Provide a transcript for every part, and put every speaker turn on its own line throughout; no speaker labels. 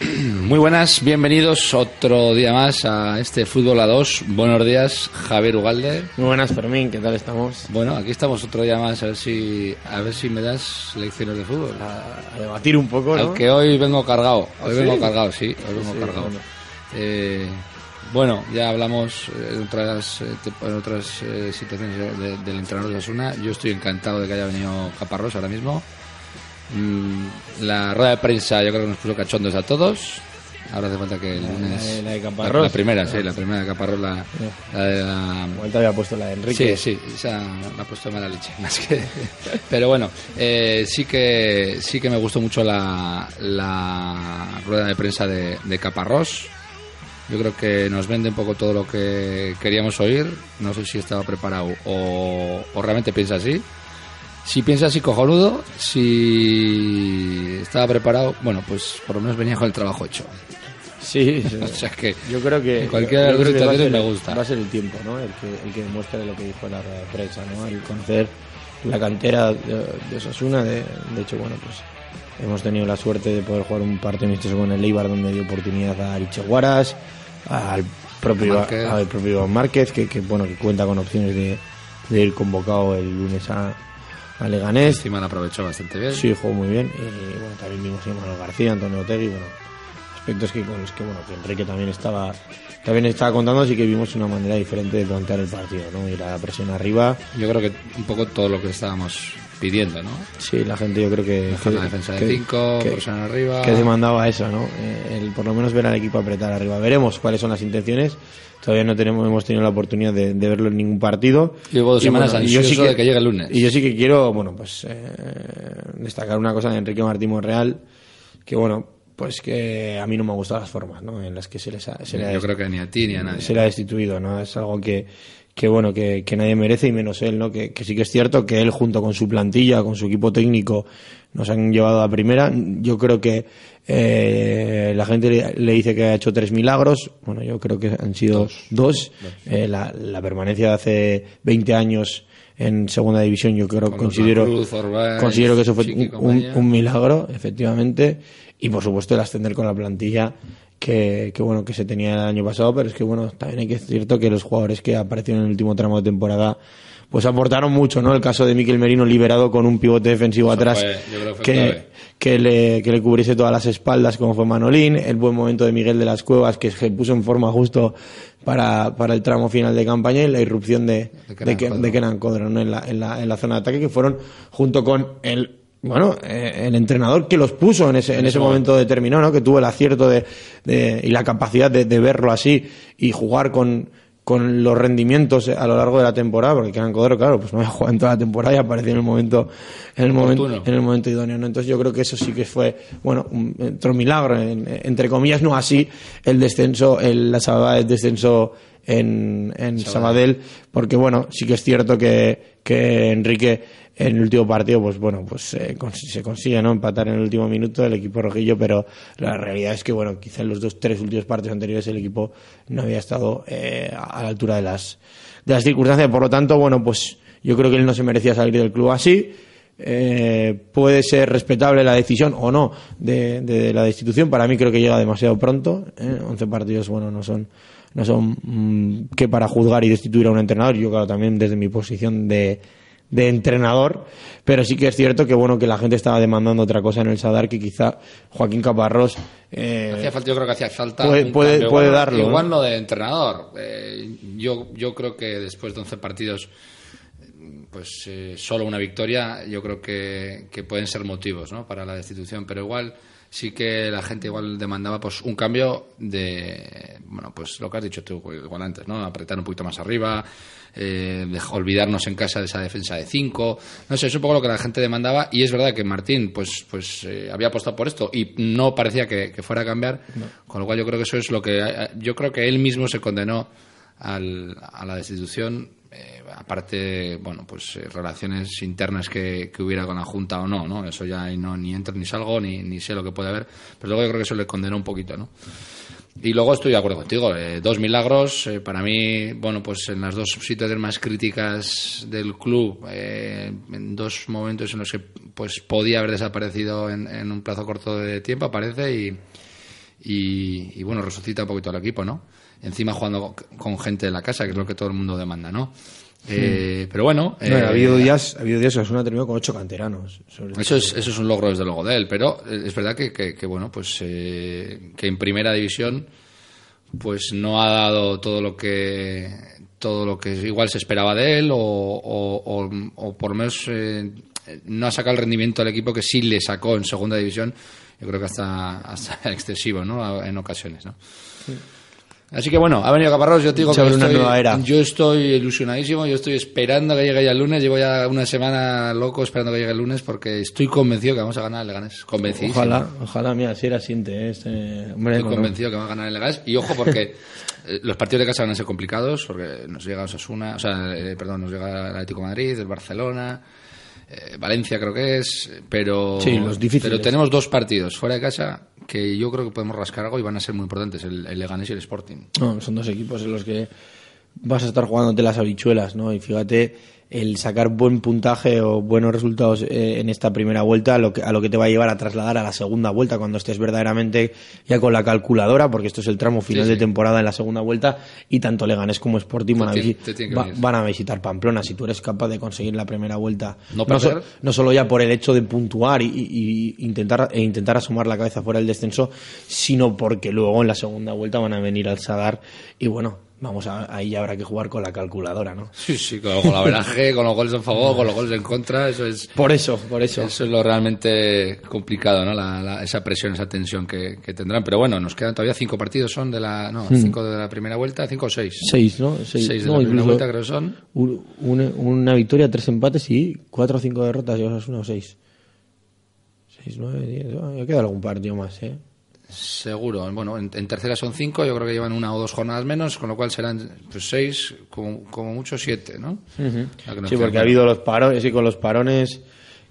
Muy buenas, bienvenidos otro día más a este Fútbol a 2. Buenos días, Javier Ugalde.
Muy buenas, Fermín, ¿qué tal estamos?
Bueno, aquí estamos otro día más, a ver si, a ver si me das lecciones de fútbol.
A, a debatir un poco, ¿no?
Aunque hoy vengo cargado, hoy
¿Ah,
vengo
sí?
cargado, sí, hoy vengo
Sí,
cargado.
bueno.
Eh, bueno, ya hablamos eh, en otras, eh, en otras eh, situaciones de- de- del entrenador de Osuna. Yo estoy encantado de que haya venido Caparrós ahora mismo. Mm, la rueda de prensa yo creo que nos puso cachondos a todos. Ahora hace falta que el lunes...
la de
la,
Caparrós.
la primera, sí, la primera de Caparrós, la, la de la...
Te había puesto la de Enrique.
Sí, sí, esa me ha puesto mala leche, más que... Pero bueno, eh, sí que sí que me gustó mucho la, la rueda de prensa de, de Caparrós. Yo creo que nos vende un poco todo lo que queríamos oír. No sé si estaba preparado o, o realmente piensa así. Si piensa así, cojonudo. Si estaba preparado, bueno, pues por lo menos venía con el trabajo hecho.
Sí, sí.
O sea que
Yo creo que.
cualquiera de las me gusta.
Va a ser el tiempo, ¿no? El que, el que demuestre lo que dijo la prensa, ¿no? El conocer la cantera de, de Osasuna. De, de hecho, bueno, pues hemos tenido la suerte de poder jugar un partido amistoso con el Eibar donde dio oportunidad a Ariche Guaras, al propio,
Márquez.
al propio Márquez, que, que, bueno, que cuenta con opciones de, de ir convocado el lunes a, a Leganés.
la aprovechó bastante bien.
Sí, jugó muy bien. Y bueno, también vimos a Manuel García, Antonio Otegui, bueno, aspectos que con los que bueno, que Enrique también estaba también estaba contando, así que vimos una manera diferente de plantear el partido, ¿no? Ir a la presión arriba.
Yo creo que un poco todo lo que estábamos pidiendo, ¿no?
Sí, la gente yo creo que que-
la defensa de
que-
5,
que-
presión arriba.
que demandaba eso, ¿no? Eh, el por lo menos ver al equipo apretar arriba. Veremos cuáles son las intenciones. Todavía no tenemos hemos tenido la oportunidad de, de verlo en ningún partido.
Y luego dos semanas
bueno, yo
ansioso de que llegue el lunes.
Y yo sí que quiero, bueno, pues eh, destacar una cosa de Enrique Martín Monreal, que bueno, pues que a mí no me han gustado las formas, ¿no? En las que se les ha, se le ha
Yo creo que ni a ti ni a nadie.
se le ha destituido, ¿no? Es algo que, que bueno, que, que nadie merece y menos él, ¿no? Que, que sí que es cierto que él junto con su plantilla, con su equipo técnico, nos han llevado a primera. Yo creo que eh, la gente le, le dice que ha hecho tres milagros. Bueno, yo creo que han sido dos. Eh, la, la permanencia de hace 20 años en segunda división, yo creo,
Con
considero,
Cruz,
considero que eso fue un, un milagro, efectivamente. Y por supuesto el ascender con la plantilla que, que bueno que se tenía el año pasado, pero es que bueno, también hay que es cierto que los jugadores que aparecieron en el último tramo de temporada pues aportaron mucho, ¿no? El caso de Miquel Merino liberado con un pivote defensivo
Eso
atrás
fue- que
que, le, que le cubriese todas las espaldas como fue Manolín, el buen momento de Miguel de las Cuevas que se puso en forma justo para, para el tramo final de campaña y la irrupción de,
De
de,
Kenan
Ke-
Codro.
de Kenan Codro, ¿no? en, la, en, la, en la zona de ataque que fueron junto con el bueno, eh, el entrenador que los puso en ese, en ese momento determinado, ¿no? Que tuvo el acierto de, de- y la capacidad de, de verlo así y jugar con, con los rendimientos a lo largo de la temporada, porque Kenan Codero, claro, pues no había jugado en toda la temporada y apareció en el momento, en el momento, en el momento idóneo, ¿no? Entonces yo creo que eso sí que fue, bueno, un, otro milagro, en- entre comillas, no así el descenso, el, la salvada del descenso en, en Sabadell, porque bueno, sí que es cierto que, que Enrique en el último partido, pues bueno, pues eh, se consigue no empatar en el último minuto el equipo rojillo, pero la realidad es que bueno, quizá en los dos, tres últimos partidos anteriores el equipo no había estado eh, a la altura de las, de las circunstancias, por lo tanto, bueno, pues yo creo que él no se merecía salir del club así. Eh, puede ser respetable la decisión o no de, de la destitución. Para mí creo que llega demasiado pronto. ¿eh? 11 partidos, bueno, no son no son mm, que para juzgar y destituir a un entrenador. Yo, claro, también desde mi posición de, de entrenador, pero sí que es cierto que bueno que la gente estaba demandando otra cosa en el Sadar que quizá Joaquín Caparrós eh,
Hacía falta, yo creo que hacía falta.
Puede-
un
puede-
cambio.
puede
Igual-
darlo,
Igual
¿no?
no de entrenador. Eh, yo, yo creo que después de 11 partidos, pues eh, solo una victoria, yo creo que, que pueden ser motivos ¿no? para la destitución. Pero igual sí que la gente igual demandaba pues un cambio de, bueno, pues lo que has dicho tú igual antes, ¿no? Apretar un poquito más arriba, eh, de- olvidarnos en casa de esa defensa de cinco, no sé, es un poco lo que la gente demandaba y es verdad que Martín pues, pues eh, había apostado por esto y no parecía que, que fuera a cambiar, con lo cual yo creo que eso es lo que, eh, yo creo que él mismo se condenó al- a la destitución eh, aparte, bueno, pues eh, relaciones internas que, hubiera con la Junta o no, ¿no? Eso ya no ni entro ni salgo, ni, ni sé lo que puede haber, pero luego yo creo que eso le condenó un poquito, ¿no? Y luego estoy de acuerdo contigo, eh, dos milagros, eh, para mí, bueno, pues en las dos situaciones más críticas del club, eh, en dos momentos en los que pues podía haber desaparecido en, en un plazo corto de tiempo, aparece y, y, y, bueno, resucita un poquito al equipo, ¿no? Encima jugando con gente de la casa, que es lo que todo el mundo demanda, ¿no? Eh, Pero bueno,
No,
eh,
ha habido días, ha habido días que Osasuna ha terminado con ocho canteranos.
eso es, eso es un logro desde luego de él, pero eh, es verdad que, que- que, bueno, pues eh, que en primera división pues no ha dado todo lo que todo lo que igual se esperaba de él o, o- o- o por lo menos eh, no ha sacado el rendimiento al equipo que sí le sacó en segunda división yo creo que hasta, hasta excesivo ¿no? en ocasiones ¿no? Así que bueno, ha venido Caparrós, yo te digo que
una
estoy-
nueva era.
yo estoy ilusionadísimo, yo estoy esperando que llegue ya el lunes, llevo ya una semana loco esperando que llegue el lunes porque estoy convencido que vamos a ganar el Leganés, convencidísimo.
Ojalá, ojalá, mira, si era siente, ¿eh? este, hombre,
Estoy convencido que va a ganar el Leganés. Y ojo, porque eh, los partidos de casa van a ser complicados, porque nos llega Osasuna, o sea, eh, perdón, nos llega el Atlético de Madrid, el Barcelona, eh, Valencia creo que es, pero,
Sí, los difíciles.
pero tenemos dos partidos fuera de casa que yo creo que podemos rascar algo y van a ser muy importantes, el, el Leganés y el Sporting.
No, son dos equipos en los que vas a estar jugándote las habichuelas, ¿no? Y fíjate, el sacar buen puntaje o buenos resultados eh, en esta primera vuelta a lo, que, a lo que te va a llevar a trasladar a la segunda vuelta cuando estés verdaderamente ya con la calculadora, porque esto es el tramo final
Sí,
de temporada en la segunda vuelta y tanto Leganés como Sporting van a, va- van a visitar Pamplona. Si tú eres capaz de conseguir la primera vuelta,
No
so- no solo ya por el hecho de puntuar y, y- y intentar, e intentar asomar la cabeza fuera del descenso, sino porque luego en la segunda vuelta van a venir al Sadar y bueno, vamos a, ahí ya habrá que jugar con la calculadora, ¿no?
Sí, sí, con, con la veraje, con los goles a favor, con los goles en contra, eso es...
Por eso, por eso.
Eso es lo realmente complicado, ¿no? La- la- esa presión, esa tensión que, que tendrán. Pero bueno, nos quedan todavía cinco partidos, son de la, no, cinco de la primera vuelta, cinco o seis.
Seis, ¿no? Seis,
Seis de
no,
la primera vuelta creo que son.
un- una, una victoria, tres empates y cuatro o cinco derrotas. ¿Llevas una o seis? Seis, nueve, diez. Ya queda algún partido más, ¿eh?
Seguro. Bueno, en, en tercera son cinco, yo creo que llevan una o dos jornadas menos, con lo cual serán pues seis, como, como mucho siete, ¿no?
Sí, porque ha habido los parones y con los parones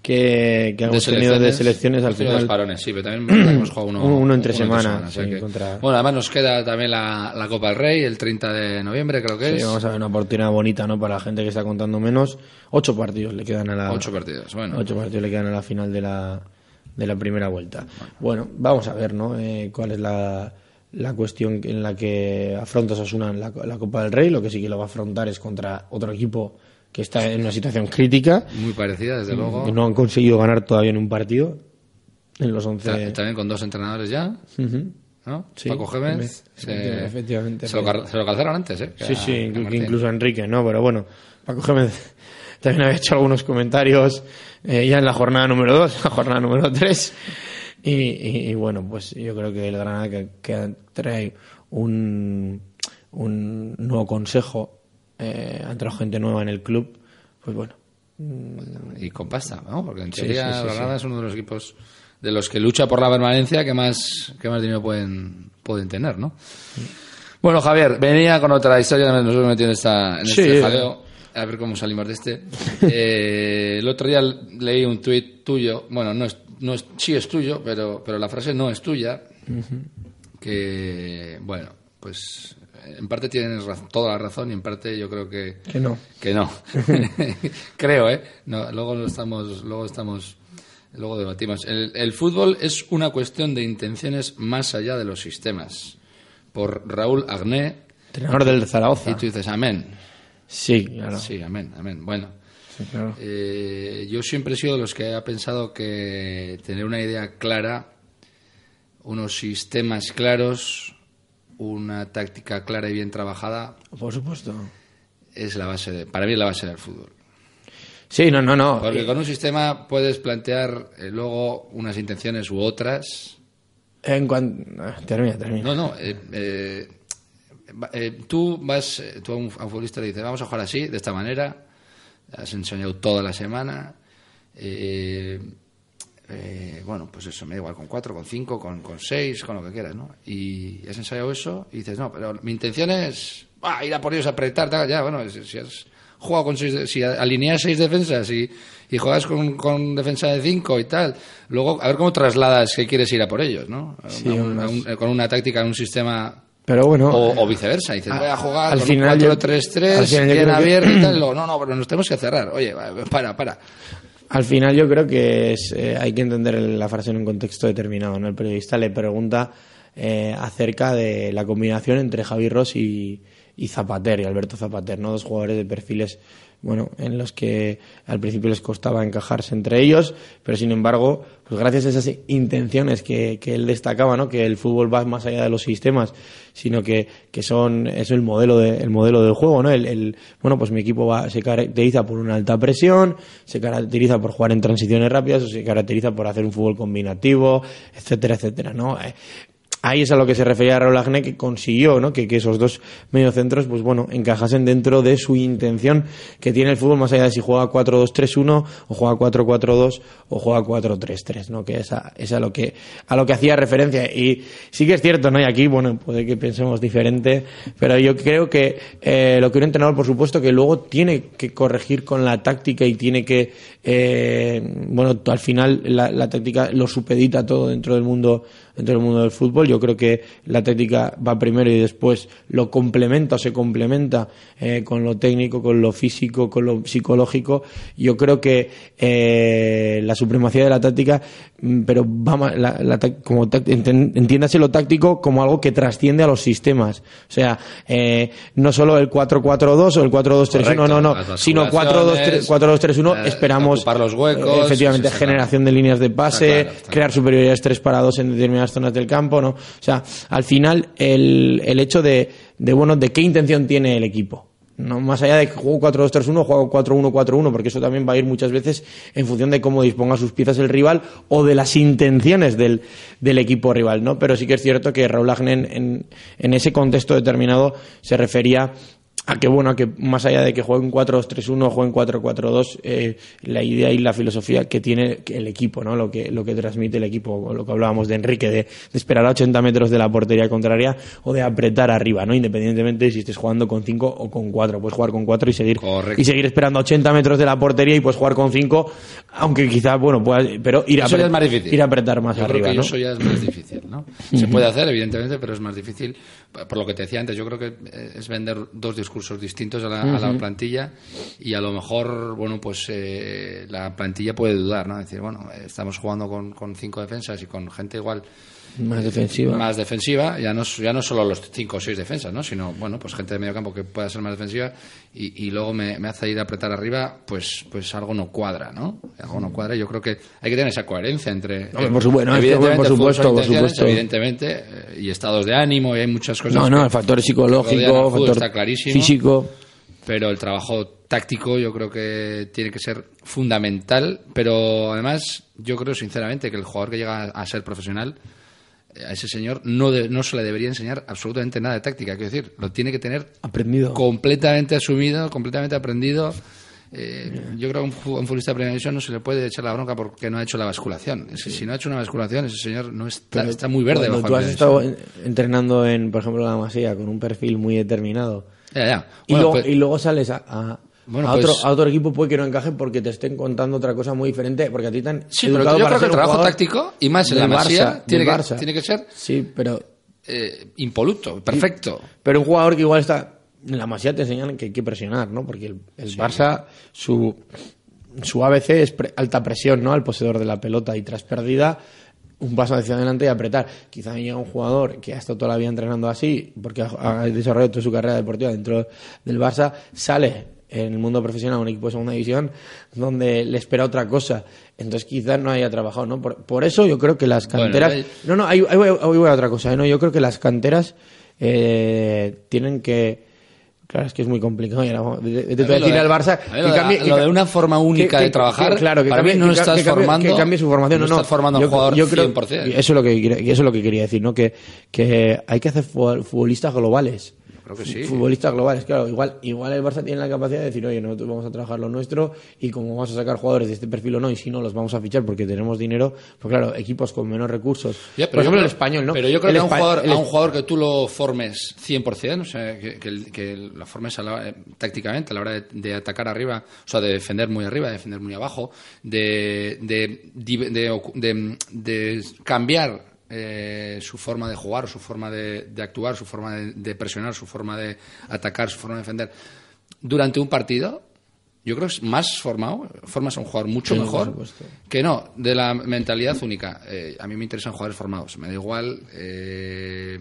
que, que hemos tenido de selecciones al final.
dos parones, sí, pero también hemos jugado uno,
Uno- uno entre
uno
semana,
o sea
sí,
que-
contra-
Bueno, además nos queda también la, la Copa del Rey, el 30 de noviembre creo que
Sí,
es.
vamos a ver una oportunidad bonita, ¿no? Para la gente que está contando menos. Ocho partidos le quedan a la.
Ocho partidos, bueno.
Ocho partidos le quedan a la final de la, de la primera vuelta. Bueno, vamos a ver, ¿no? Eh, cuál es la, la cuestión en la que afronta Osasuna en la, la Copa del Rey. Lo que sí que lo va a afrontar es contra otro equipo que está en una situación crítica.
Muy parecida, desde luego.
que No han conseguido ganar todavía en un partido. En los once.
Ta- También con dos entrenadores ya. ¿no?
Sí,
Paco Gémez.
efectivamente,
se-
efectivamente.
Se lo, car- se lo calzaron antes, ¿eh?
Sí,
A-
sí, incluso Enrique, ¿no? Pero bueno, Paco Gémez también había hecho algunos comentarios eh, ya en la jornada número 2, la jornada número 3. Y, y- y bueno, pues yo creo que el Granada que, que trae un, un nuevo consejo, eh, ha entrado gente nueva en el club, pues bueno.
Y con pasta, ¿no? Porque en
Sí,
teoría
sí, sí,
Granada es uno de los equipos de los que lucha por la permanencia que más, que más dinero pueden, pueden tener, ¿no? Bueno, Javier, venía con otra historia, nos hemos metido en, esta, en
Sí.
este jaleo. A ver cómo salimos de este. Eh, el otro día leí un tuit tuyo, bueno, no es, no es, sí es tuyo, pero, pero la frase no es tuya. Que, bueno, pues en parte tienes toda la razón y en parte yo creo que,
Que no.
que no. Creo, ¿eh? No, luego lo estamos, luego estamos, luego debatimos. El, el fútbol es una cuestión de intenciones más allá de los sistemas. Por Raúl Agné,
Entrenador del Zaragoza.
y tú dices amén.
Sí, claro.
Sí, amén, amén. Bueno,
Sí, claro.
eh, yo siempre he sido de los que ha pensado que tener una idea clara, unos sistemas claros, una táctica clara y bien trabajada
Por supuesto.
es la base de, para mí es la base del fútbol.
Sí, no, no, no.
Porque con un sistema puedes plantear eh, luego unas intenciones u otras,
En cuanto... ah, Termina, termina.
No, no. eh, eh, tú vas, eh, tú a un, a un futbolista le dices, vamos a jugar así, de esta manera. Has enseñado toda la semana. eh, eh, bueno, pues eso, me da igual, con cuatro, con cinco, con, con seis, con lo que quieras, ¿no? Y has ensayado eso y dices, no, pero mi intención es ah, ir a por ellos, apretar, tal, ya, bueno, si, si has jugado con seis, si alineas seis defensas y, y juegas con, con defensa de cinco y tal, luego a ver cómo trasladas que quieres ir a por ellos, ¿no? A
Sí,
un- a un-
unas-
a un- con una táctica, un sistema
Pero bueno...
o, o viceversa. Dices,
a-
voy a jugar
al
con
final yo-
un 4-3-3,
al final yo
bien
que-
abierto y tal. no, no, pero nos tenemos que cerrar. Oye, para, para.
Al final yo creo que es, eh, hay que entender la frase en un contexto determinado. ¿no? El periodista le pregunta eh, acerca de la combinación entre Javi Ross y, y Zapater, y Alberto Zapater, ¿no? dos jugadores de perfiles bueno, en los que al principio les costaba encajarse entre ellos, pero sin embargo, pues gracias a esas intenciones que, que él destacaba, ¿no? que el fútbol va más allá de los sistemas, sino que, que son es el modelo de, el modelo del juego, ¿no? El, el- bueno, pues mi equipo va, se caracteriza por una alta presión, se caracteriza por jugar en transiciones rápidas, o se caracteriza por hacer un fútbol combinativo, etcétera, etcétera, ¿no? Ahí es a lo que se refería Raúl Agne, que consiguió ¿no? que, que esos dos mediocentros pues bueno, encajasen dentro de su intención que tiene el fútbol, más allá de si juega 4-2-3-1 o juega 4-4-2 o juega 4-3-3, ¿no? que es, a, es a, lo que, a lo que hacía referencia. Y sí que es cierto, ¿no? y aquí bueno, puede que pensemos diferente, pero yo creo que eh, lo que un entrenador, por supuesto, que luego tiene que corregir con la táctica y tiene que, eh, bueno, al final la, la táctica lo supedita todo dentro del mundo dentro del mundo del fútbol. Yo creo que la técnica va primero y después lo complementa o se complementa eh, con lo técnico, con lo físico, con lo psicológico. Yo creo que eh, la supremacía de la táctica, mm, pero va la, la como entiéndase lo táctico como algo que trasciende a los sistemas. O sea, eh, no solo el 4-4-2 o el 4-2-3-1, no, no, sino 4-2-3- 4-2-3-1
eh,
esperamos
ocupar los huecos,
eh, efectivamente
sí, sí, está
generación de líneas de pase,
Está claro, está
crear superioridades 3 para 2 en determinadas zonas del campo, ¿no? O sea, al final el, el hecho de, de bueno, de qué intención tiene el equipo. No, más allá de que juego 4-2-3-1 juego 4-1-4-1, porque eso también va a ir muchas veces en función de cómo disponga sus piezas el rival o de las intenciones del, del equipo rival, ¿no? Pero sí que es cierto que Raúl Agnen en, en, en ese contexto determinado se refería a que bueno, a que más allá de que jueguen 4-2-3-1 o jueguen 4-4-2, eh, la idea y la filosofía que tiene el equipo, ¿no? Lo que, lo que transmite el equipo, lo que hablábamos de Enrique, de, de esperar a 80 metros de la portería contraria o de apretar arriba, ¿no? Independientemente de si estés jugando con 5 o con 4. Puedes jugar con 4 y seguir,
Correcto.
y seguir esperando a 80 metros de la portería y puedes jugar con 5, aunque quizás, bueno, puedas, pero ir a,
Eso ya
apre-
es más difícil.
ir a apretar más
Yo
arriba,
creo que
¿no?
eso ya es más difícil, ¿no? Se puede hacer, evidentemente, pero es más difícil. Por lo que te decía antes, yo creo que eh, es vender dos discursos distintos a la, a la plantilla y a lo mejor, bueno, pues eh, la plantilla puede dudar, ¿no? Decir, bueno, eh, estamos jugando con, con cinco defensas y con gente igual
Más defensiva.
más defensiva, ya no, ya no solo los cinco o seis defensas, ¿no? sino bueno, pues gente de medio campo que pueda ser más defensiva y, y luego me, me hace ir a apretar arriba, pues pues algo no cuadra, ¿no? Algo no cuadra yo creo que hay que tener esa coherencia entre...
Por supuesto,
evidentemente,
por
fútbol
supuesto,
son
por
intenciones,
supuesto.
Evidentemente, eh, y estados de ánimo, y hay muchas cosas...
No, no, el factor psicológico,
fútbol,
factor
está clarísimo,
físico.
pero el trabajo táctico yo creo que tiene que ser fundamental, pero además yo creo sinceramente que el jugador que llega a ser profesional, a ese señor no, de- no se le debería enseñar absolutamente nada de táctica, quiero decir, lo tiene que tener
Aprendido.
completamente asumido, completamente aprendido. Eh, yo creo que a un, futbolista de primera división no se le puede echar la bronca porque no ha hecho la basculación. Que si no ha hecho una basculación, ese señor no está,
Pero
está muy verde.
Cuando tú has estado en- entrenando en, por ejemplo, la Masía con un perfil muy determinado
Ya, ya.
y, luego,
pues-
y luego sales a, a-
Bueno,
a otro,
pues-
a otro equipo puede que no encaje porque te estén contando otra cosa muy diferente porque a ti te han
Sí, pero yo creo que el trabajo táctico, y más en la Masía,
Barça,
tiene,
del
que,
Barça.
tiene que ser
Sí, pero
eh, impoluto, perfecto.
Pero un jugador que igual está. En la Masía te enseñan que hay que presionar, ¿no? Porque el, el Barça, su, su ABC es pre- alta presión, ¿no? Al poseedor de la pelota y tras pérdida, un paso hacia adelante y apretar. Quizá llega un jugador que ha estado toda la vida entrenando así, porque ha, ha desarrollado toda su carrera deportiva dentro del Barça, sale en el mundo profesional un equipo de segunda división donde le espera otra cosa. Entonces quizás no haya trabajado, ¿no? Por, por eso yo creo que las
Bueno,
canteras...
ahí-
No, no, ahí, ahí voy, ahí voy a otra cosa. ¿eh? No, yo creo que las canteras eh, tienen que Claro, es que es muy complicado. y ahora vamos- de- de- de-
A mí
decirle
de-
al Barça
a mí lo de- lo de una forma única de trabajar,
claro, que
para mí
cambie-
no
que ca-
estás
que cambie-
formando-
que cambie su formación.
no
No, no.
estás formando a un
Yo-
jugador
yo creo-
100%.
y eso es lo que eso es lo que quería decir, ¿no? Que, que hay que hacer fu- futbolistas globales.
Creo que sí.
Futbolistas globales, claro. Igual, igual el Barça tiene la capacidad de decir, oye, nosotros vamos a trabajar lo nuestro y como vamos a sacar jugadores de este perfil o no, y si no los vamos a fichar porque tenemos dinero, pues claro, equipos con menos recursos.
Ya,
Por ejemplo,
yo
el español, ¿no?
Pero yo creo
El
que a un, jugador,
el
a un
es-
jugador que tú lo formes 100%, o sea, que, que, el- que la formes a la- eh, tácticamente a la hora de, de atacar arriba, o sea, de defender muy arriba, de defender muy abajo, de, de, de, de- de- de cambiar eh, su forma de jugar, su forma de, de actuar, su forma de, de presionar, su forma de atacar, su forma de defender durante un partido. Yo creo que es más formado, formas a un jugador mucho
Sí,
mejor que no, de la mentalidad única. Eh, a mí me interesan jugadores formados. Me da igual eh,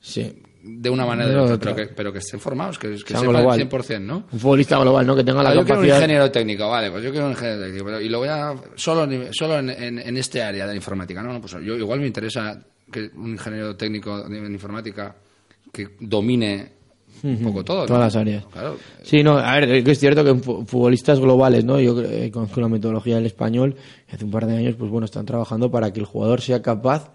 Sí.
De una manera o
De
de otra,
otra.
pero que, pero que estén formados, que, que sepan
global.
100%, ¿no?
Un futbolista global, ¿no? Que tenga la
Ah, yo quiero un
capacidad.
ingeniero técnico, vale, pues yo quiero un ingeniero técnico, pero, y lo voy a solo, en- solo en, en- en este área de la informática, ¿no? No, Pues yo igual me interesa que un ingeniero técnico en informática que domine un poco todo. ¿no?
Todas las áreas.
Claro.
Sí, no, a ver, es que es cierto que futbolistas globales, ¿no? Yo eh, conozco la metodología del español, hace un par de años, pues bueno, están trabajando para que el jugador sea capaz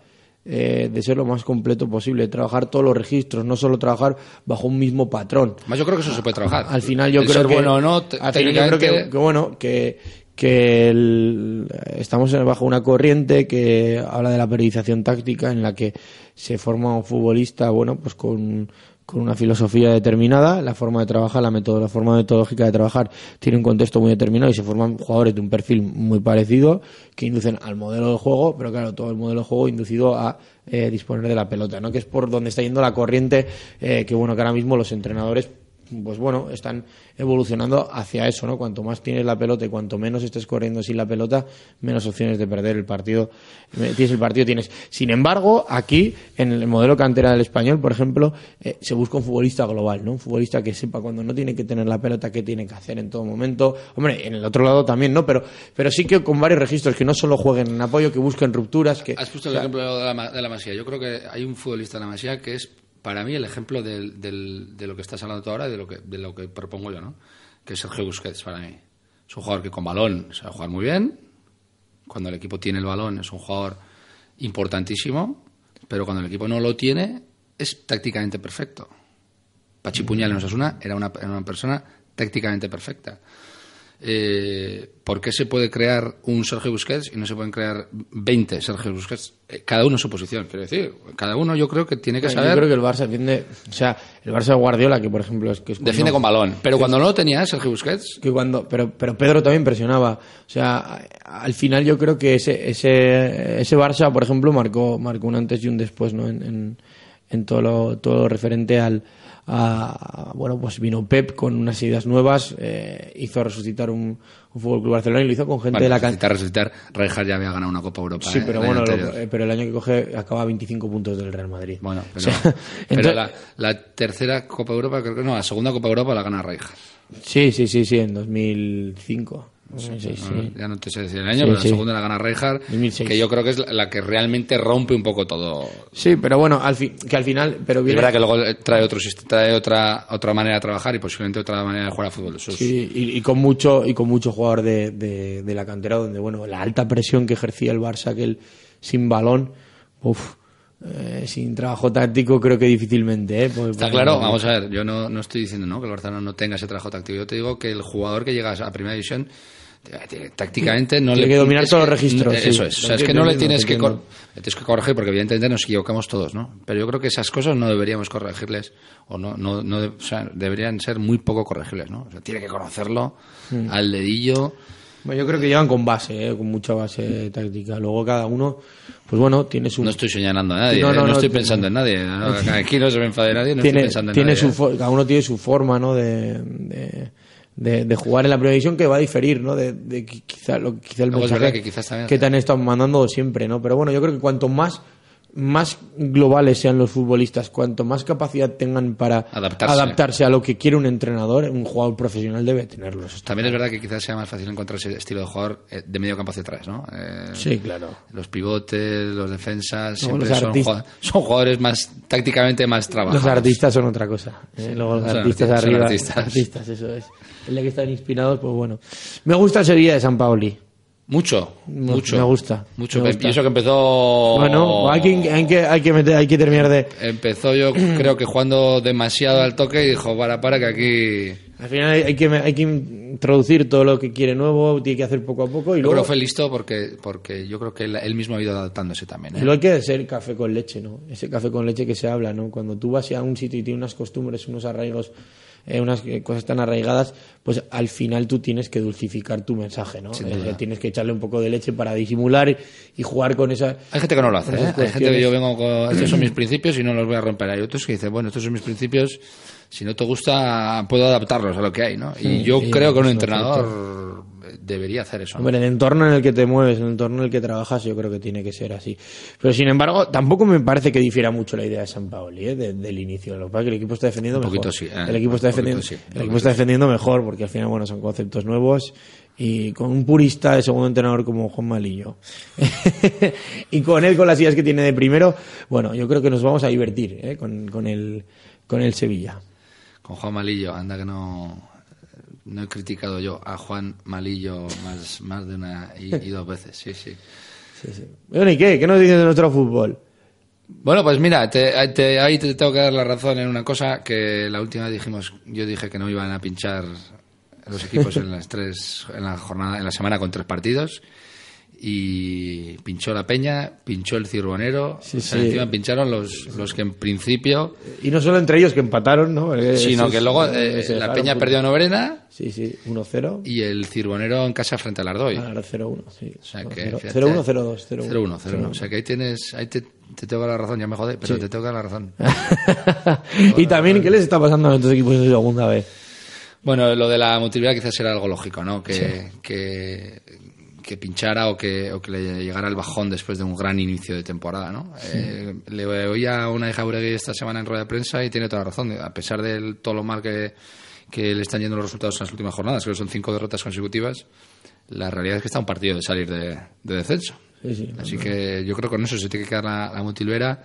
eh, de ser lo más completo posible, trabajar todos los registros, no solo trabajar bajo un mismo patrón.
Más yo creo que eso se puede trabajar.
Al final yo
El
creo
ser
que
bueno o no, te-
al final yo creo que, que, bueno que que el- estamos bajo una corriente que habla de la periodización táctica en la que se forma un futbolista bueno pues con con una filosofía determinada, la forma de trabajar, la, método, la forma metodológica de trabajar tiene un contexto muy determinado y se forman jugadores de un perfil muy parecido que inducen al modelo de juego, pero claro, todo el modelo de juego inducido a eh, disponer de la pelota, ¿no? Que es por donde está yendo la corriente eh, que bueno que ahora mismo los entrenadores pues bueno, están evolucionando hacia eso, ¿no? Cuanto más tienes la pelota y cuanto menos estés corriendo sin la pelota, menos opciones de perder el partido. eh, Tienes el partido, tienes. Sin embargo, aquí, en el modelo cantera del español, por ejemplo, eh, se busca un futbolista global, ¿no? Un futbolista que sepa cuando no tiene que tener la pelota, qué tiene que hacer en todo momento. Hombre, en el otro lado también, ¿no? Pero, pero sí que con varios registros, que no solo jueguen en apoyo, que busquen rupturas, que...
Has puesto el ejemplo de la, Ma- de la Masía. Yo creo que hay un futbolista en la Masía que es, para mí, el ejemplo de lo que estás hablando ahora de lo que, de lo que propongo yo, ¿no? Que es Sergio Busquets, para mí. Es un jugador que con balón sabe jugar muy bien. Cuando el equipo tiene el balón es un jugador importantísimo. Pero cuando el equipo no lo tiene, es tácticamente perfecto. Pachi Puñal en Osasuna era una, era una persona tácticamente perfecta. Eh, ¿Por qué se puede crear un Sergio Busquets y no se pueden crear 20 Sergio Busquets? Eh, cada uno en su posición, quiero decir. Cada uno yo creo que tiene que
Yo
saber.
creo que el Barça defiende... O sea, el Barça de Guardiola, que por ejemplo es que es
Defiende con balón. Pero cuando no lo tenía Sergio Busquets,
que cuando pero pero Pedro también presionaba o sea al final yo creo que ese ese ese Barça por ejemplo marcó marcó un antes y un después no en, en, en todo lo todo lo referente al a, bueno pues vino Pep con unas ideas nuevas eh, hizo resucitar un, un Fútbol Club Barcelona y lo hizo con gente
bueno,
de la can-
resucitar, resucitar, ya había ganado una Copa Europa.
sí
eh,
pero
año
bueno lo- eh, pero el año que coge acaba a 25 puntos del Real Madrid
Bueno,
O
pero,
sea,
pero
entonces-
la, la tercera Copa Europa, creo que no, la segunda Copa Europa la gana Rijkaard.
sí sí sí sí en 2005 Sí, sí, sí.
No, Ya no te sé decir el año,
Sí,
pero la
sí.
segunda la gana
2006.
que yo creo que es la, que realmente rompe un poco todo.
sí pero bueno al fin que al final pero
Es
viene
verdad que luego trae otro trae otra otra manera de trabajar y posiblemente otra manera de jugar a fútbol. Eso es-
Sí, y, y con mucho y con mucho jugador de, de, de la cantera donde bueno la alta presión que ejercía el Barça que sin balón uf, eh, sin trabajo táctico creo que difícilmente ¿eh? Pues-
Está
pues-
claro, vamos a ver, yo no, no estoy diciendo ¿no? que el Barcelona no tenga ese trabajo táctico. Yo te digo que el jugador que llega a primera división tácticamente no
Tiene
le
que dominar todos
que-
los registros, sí.
Eso es, o sea, es que no le tienes que, cor- le tienes que corregir porque evidentemente nos equivocamos todos, ¿no? Pero yo creo que esas cosas no deberíamos corregirles o no, no, no o sea, deberían ser muy poco corregibles, ¿no? O sea, tiene que conocerlo
Mm.
al dedillo.
Bueno, yo creo que llegan con base ¿eh? con mucha base táctica luego cada uno pues bueno tiene su
No estoy señalando a nadie,
No,
eh,
no,
no,
no,
estoy pensando en nadie. Aquí no se me enfade nadie, no
tiene,
estoy pensando en
tiene
nadie.
su
¿eh?
cada uno tiene su forma ¿no? de, de, de- de jugar en la primera división que va a diferir ¿no? de, de qui- quizá lo quizá el mensaje
verdad que quizás también-
que te han estado mandando siempre no pero bueno yo creo que cuanto más más globales sean los futbolistas, cuanto más capacidad tengan para
Adaptarse.
adaptarse a lo que quiere un entrenador, un jugador profesional debe tenerlos.
También es verdad que quizás sea más fácil encontrar ese estilo de jugador eh, de medio campo hacia atrás, ¿no? Eh,
Sí, claro.
Los pivotes, los defensas, siempre
los
son,
artistas-
jugad- son jugadores más tácticamente más trabajados.
Los artistas son otra cosa. ¿eh? Luego los
son
artistas
arti- son
arriba.
artistas.
artistas, eso es. El de que están inspirados, pues bueno. Me gusta el Sevilla de San Paoli.
Mucho, mucho.
me gusta,
Mucho.
me gusta.
Y eso que empezó.
Bueno, hay que, hay que, hay que, meter, hay que terminar de.
Empezó yo creo que jugando demasiado al toque y dijo, para, para, que aquí...
Al final hay, que, hay que introducir todo lo que quiere nuevo, tiene que hacer poco a poco y
Yo creo
luego.
que fue listo porque, porque yo creo que él, él mismo ha ido adaptándose también. ¿eh?
Y luego hay que ser café con leche, ¿no? Ese café con leche que se habla, ¿no? Cuando tú vas a un sitio y tienes unas costumbres, unos arraigos, eh, unas eh, cosas tan arraigadas, pues al final tú tienes que dulcificar tu mensaje, ¿no? Eh, tienes que echarle un poco de leche para disimular y, jugar con esa...
Hay gente que no lo hace, ¿eh? Hay gente que yo vengo con estos son mis principios y no los voy a romper. Hay otros que dicen, bueno, estos son mis principios, si no te gusta puedo adaptarlos a lo que hay, ¿no? Y yo
sí,
creo que un entrenador debería hacer eso. ¿no?
Hombre, en el entorno en el que te mueves, en el entorno en el que trabajas, yo creo que tiene que ser así. Pero sin embargo, tampoco me parece que difiera mucho la idea de San Paoli, ¿eh? de- del inicio. Lo que pasa es que el equipo está defendiendo mejor.
poquito sí, ¿eh?
El equipo está
Un poquito
defendiendo,
sí,
el equipo está defendiendo mejor, porque al final, bueno, son conceptos nuevos. Y con un purista de segundo entrenador como Juan Malillo. y con él, con las ideas que tiene de primero, bueno, yo creo que nos vamos a divertir ¿eh? con, con, el, con el Sevilla.
Con Juan Malillo, anda que no... No he criticado yo a Juan Malillo más, más de una y, y dos veces, sí, sí.
Sí, sí. Bueno, ¿y qué? ¿Qué nos dices de nuestro fútbol?
Bueno, pues mira, te- te- ahí te tengo que dar la razón en una cosa que la última vez dijimos, yo dije que no iban a pinchar los equipos en las tres, en la jornada, en la semana con tres partidos y pinchó la Peña, pinchó el Cirbonero,
Sí,
o sea,
sí.
encima pincharon los, los que en principio,
Y no solo entre ellos que empataron, ¿no? Porque
sino
esos,
que luego
eh,
eh,
se
la Peña perdió a Noverena
Sí, sí, 1-0.
y el Cirbonero en casa frente al Ardoy.
Ah, ahora 0-1, sí.
O sea que,
0-1,
fíjate.
0-1, 0-2.
0-1, 0-1. O sea que ahí tienes, ahí te, te tengo que la razón, ya me jodé, pero
Sí.
te tengo que la razón.
y también, ¿qué les está pasando a estos equipos de segunda vez?
Bueno, lo de la motividad quizás era algo lógico, ¿no? Que, que, que pinchara o que, o que le llegara el bajón después de un gran inicio de temporada, ¿no? Eh, le oía a una de Jauregui esta semana en rueda de prensa y tiene toda la razón. A pesar de todo lo mal que, que le están yendo los resultados en las últimas jornadas, que son cinco derrotas consecutivas, la realidad es que está un partido de salir de, de descenso.
Sí, sí.
Así que yo creo que con eso se tiene que quedar la, la motilvera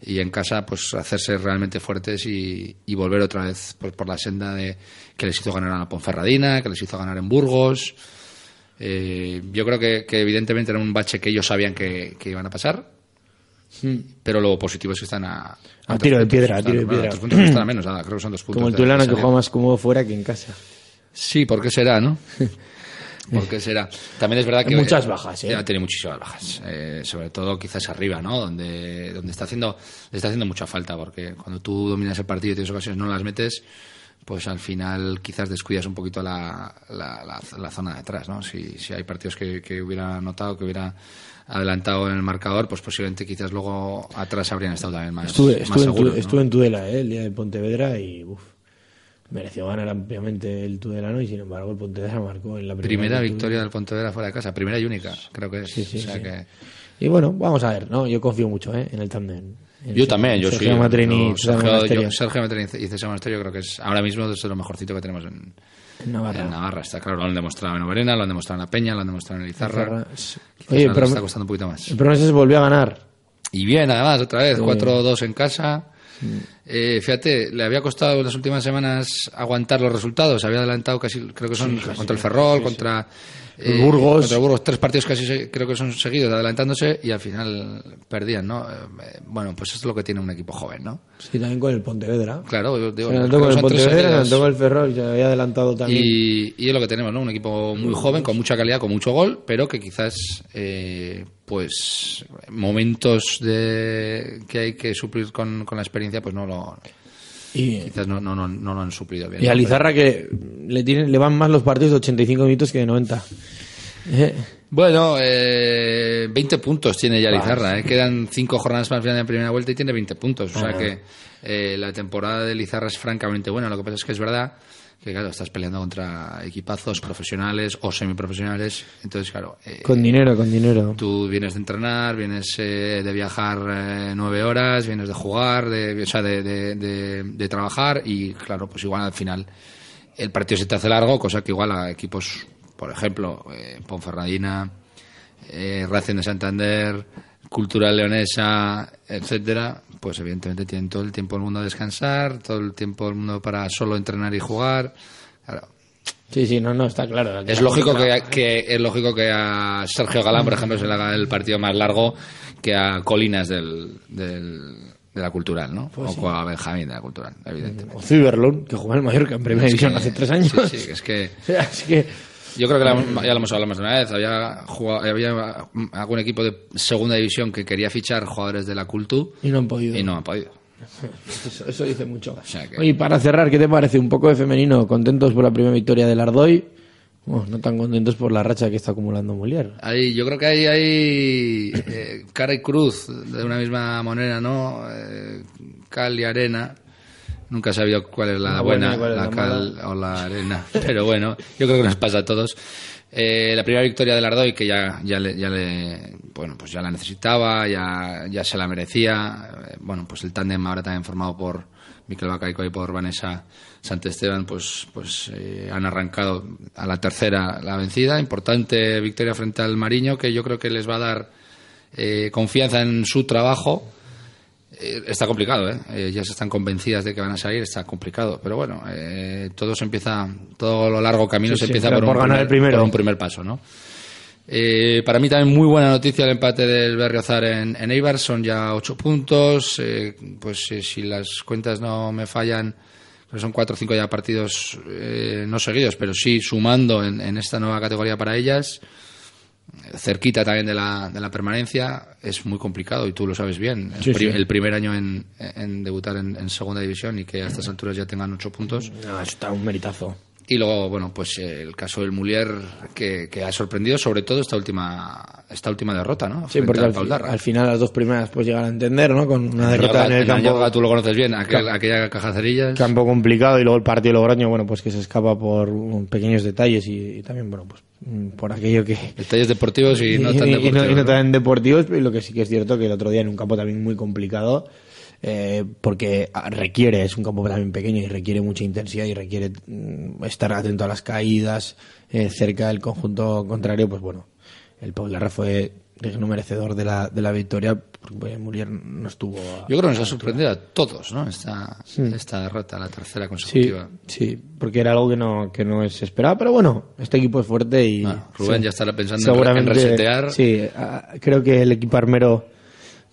y en casa pues hacerse realmente fuertes y, y volver otra vez por, por la senda de que les hizo ganar a la Ponferradina, que les hizo ganar en Burgos. Eh, yo creo que, que evidentemente era un bache que ellos sabían que, que iban a pasar, pero lo positivo es que están a,
A
tres
tiro de piedra, a
Están-
tiro de
bueno,
piedra.
puntos están a menos, nada, creo que son dos puntos.
Como el Tulano que juega más cómodo fuera que en casa.
Sí, ¿por qué será, no? ¿Por qué será? También es verdad que...
Muchas bajas, ¿eh?
Ha tenido muchísimas bajas. Eh, sobre todo quizás arriba, ¿no? Donde, donde está haciendo, le está haciendo mucha falta, porque cuando tú dominas el partido y tienes ocasiones no las metes, pues al final quizás descuidas un poquito la, la, la- la zona de atrás, ¿no? Si, si hay partidos que, que hubiera notado, que hubiera adelantado en el marcador, pues posiblemente quizás luego atrás habrían estado también más,
Estuve,
más
estuve, en, tu-
seguros, ¿no?
estuve en Tudela ¿eh? el día de Pontevedra y uf, mereció ganar ampliamente el Tudelano y sin embargo el Pontevedra marcó en la primera,
Primera victoria del Pontevedra fuera de casa, primera y única, creo que es.
Sí, sí,
o sea
sí.
que...
Y bueno, vamos a ver, ¿no? Yo confío mucho ¿eh? en el tándem.
Yo también, yo
Sergio
sí.
Matrini,
Sergio, yo- Sergio Matrini y César Monasterio creo que es ahora mismo de lo mejorcito que tenemos en,
en Navarra.
en Navarra. Está claro, lo han demostrado en Oberena, lo han demostrado en La Peña, lo han demostrado en Izarra.
Oye, pero
está costando un poquito más.
El Promesa se volvió a ganar.
Y bien, además, otra vez,
Sí.
4-2 en casa. Eh, fíjate, le había costado en las últimas semanas aguantar los resultados. Había adelantado casi, creo que son contra el Ferrol, contra eh,
Burgos.
contra Burgos, tres partidos casi creo que son seguidos adelantándose y al final perdían, ¿no? Eh, bueno, pues esto es lo que tiene un equipo joven, ¿no?
Sí, también con el Pontevedra.
Claro, digo,
con el Pontevedra, con el Ferrol y se había adelantado también.
Y, y es lo que tenemos, ¿no? Un equipo muy joven, con mucha calidad, con mucho gol, pero que quizás, eh, pues, momentos de que hay que suplir con, con la experiencia, pues no lo,
Y,
quizás no, no, no, no lo han suplido bien.
y a Lizarra que le, tienen, le van más los partidos de 85 minutos que de 90. Eh,
Bueno, eh, 20 puntos tiene ya Lizarra. ¿eh? Quedan 5 jornadas más final de primera vuelta y tiene 20 puntos. O sea que eh, la temporada de Lizarra es francamente buena. Lo que pasa es que es verdad que, claro, estás peleando contra equipazos profesionales o semiprofesionales. Entonces, claro. eh,
Con dinero, con dinero.
Tú vienes de entrenar, vienes eh, de viajar eh, nueve horas, vienes de jugar, de, o sea, de, de- de- de trabajar y claro, pues igual al final el partido se te hace largo, cosa que igual a equipos, por ejemplo, eh, Ponferradina, eh, Racing de Santander, Cultural Leonesa, etcétera, pues evidentemente tienen todo el tiempo del mundo a descansar, todo el tiempo del mundo para solo entrenar y jugar. Claro,
Sí, sí, no, no, está claro.
es lógico que, que- es lógico que a Sergio Galán, por ejemplo, se le haga el partido más largo que a Colinas del, del- de la Cultural, ¿no? o a Benjamín de la Cultural, evidentemente.
O Cyberlun, que jugó en el Mallorca en primera división hace tres años.
Sí, sí, es que
que,
yo creo que la- ya lo hemos hablado más de una vez. Había, jugado- había algún equipo de segunda división que quería fichar jugadores de la Cultu
y no han podido.
y no han podido.
Eso, eso dice mucho.
sea que-
Oye, y para cerrar, ¿qué te parece? Un poco de femenino, contentos por la primera victoria del Ardoy. Bueno, no tan contentos por la racha que está acumulando Molière.
Ahí, yo creo que hay, hay eh, cara y cruz de una misma moneda, ¿no? Eh, cal y arena. Nunca he sabido cuál es la,
La
buena, la cal o la arena. Pero bueno, yo creo que nos pasa a todos. Eh, la primera victoria del Ardoy, que ya, ya, le, ya le- bueno, pues ya la necesitaba, ya, ya se la merecía. Eh, bueno, pues el tándem ahora también formado por Miquel Bacaico y por Vanessa Santesteban, pues, pues eh, han arrancado a la tercera la vencida. Importante victoria frente al Mariño, que yo creo que les va a dar eh, confianza en su trabajo. Eh, está complicado, ¿eh? Eh, Ya se están convencidas de que van a salir, está complicado. Pero bueno, eh, todo se empieza, todo lo largo camino
Sí,
se
sí,
empieza por, un
ganar
primer,
el
por un primer paso, ¿no? Eh, para mí también muy buena noticia el empate del Berriozar en, en Eibar, son ya ocho puntos, eh, pues si las cuentas no me fallan, pues son cuatro o cinco ya partidos eh, no seguidos, pero sí sumando en, en esta nueva categoría para ellas, cerquita también de la, de la permanencia, es muy complicado y tú lo sabes bien.
Sí,
el, pri-
sí.
el primer año en, en debutar en, en segunda división y que a estas alturas ya tengan ocho puntos.
No, eso está un meritazo.
Y luego, bueno, pues eh, el caso del Mulier que, que ha sorprendido sobre todo esta última esta última derrota, ¿no?
Sí,
Frente
porque
al Paul
final las dos primeras pues llegar a entender, ¿no? Con una derrota en el campo,
Añorga, tú lo conoces bien, aquel- aquella cajacerillas.
campo complicado y luego el partido Logroño, bueno, pues que se escapa por pequeños detalles y, y también, bueno, pues mm, por aquello que...
Detalles deportivos y no tan
y
deportivos.
y no
¿no?
tan deportivos, pero lo que sí que es cierto que el otro día en un campo también muy complicado, eh, porque ah, requiere, es un campo también pequeño y requiere mucha intensidad y requiere mm, estar atento a las caídas eh, cerca del conjunto contrario, pues bueno, el Paul Darra fue digno merecedor de la, de la victoria, porque Muriel no estuvo... a-
Yo creo que nos ha sorprendido a todos, ¿no? Esta, esta derrota, la tercera
Sí,
consecutiva.
sí, porque era algo que no, que no se esperaba, pero bueno, este equipo es fuerte y...
Ah, Rubén
sí,
ya estará pensando en resetear.
Sí, ah, creo que el equipo armero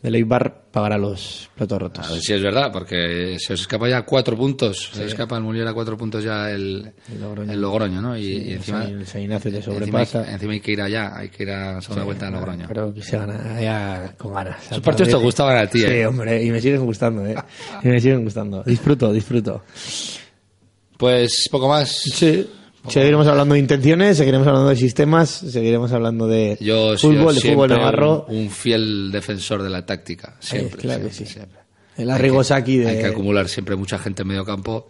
del Eibar pagará los platos rotos.
A ver si es verdad, porque se os escapa ya cuatro puntos. Se escapa el Mulier a cuatro puntos ya el,
El Logroño.
el Logroño, ¿no? Y, y
el
encima,
el San Ignacio te
encima hay,
sobrepasa.
encima hay que ir allá, hay que ir a segunda vuelta a Logroño.
Pero que se gana ya con ganas.
Esos partidos te gustaban a ti,
Sí,
¿eh?
hombre, y me siguen gustando, ¿eh? Y me siguen gustando. Disfruto, disfruto.
Pues poco más.
Sí. Seguiremos hablando de intenciones, seguiremos hablando de sistemas, seguiremos hablando de
Yo
fútbol, de fútbol navarro.
Un, un fiel defensor de la táctica. Siempre.
claro que sí.
siempre.
El Arrigo Sacchi de...
Hay que acumular siempre mucha gente en medio campo.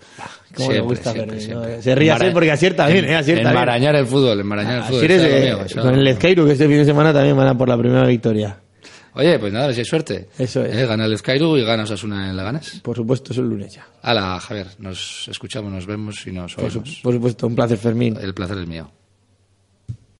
Cómo le
Siempre,
gusta
siempre.
Se ríe así porque acierta bien, ¿eh? Acierta bien.
Enmarañar el fútbol, enmarañar el
Así
fútbol.
eres,
es lo
eh,
mío, eso.
con el Lezcairu, que este fin de semana también van a por la primera victoria.
Oye, pues nada, si hay suerte.
Eso es.
Eh, Gana el Skyru y gana Osasuna en Leganés.
Por supuesto, es el lunes ya.
Hala, Javier, nos escuchamos, nos vemos y nos
Por, su-
oímos.
por supuesto, un placer, Fermín.
El placer es mío.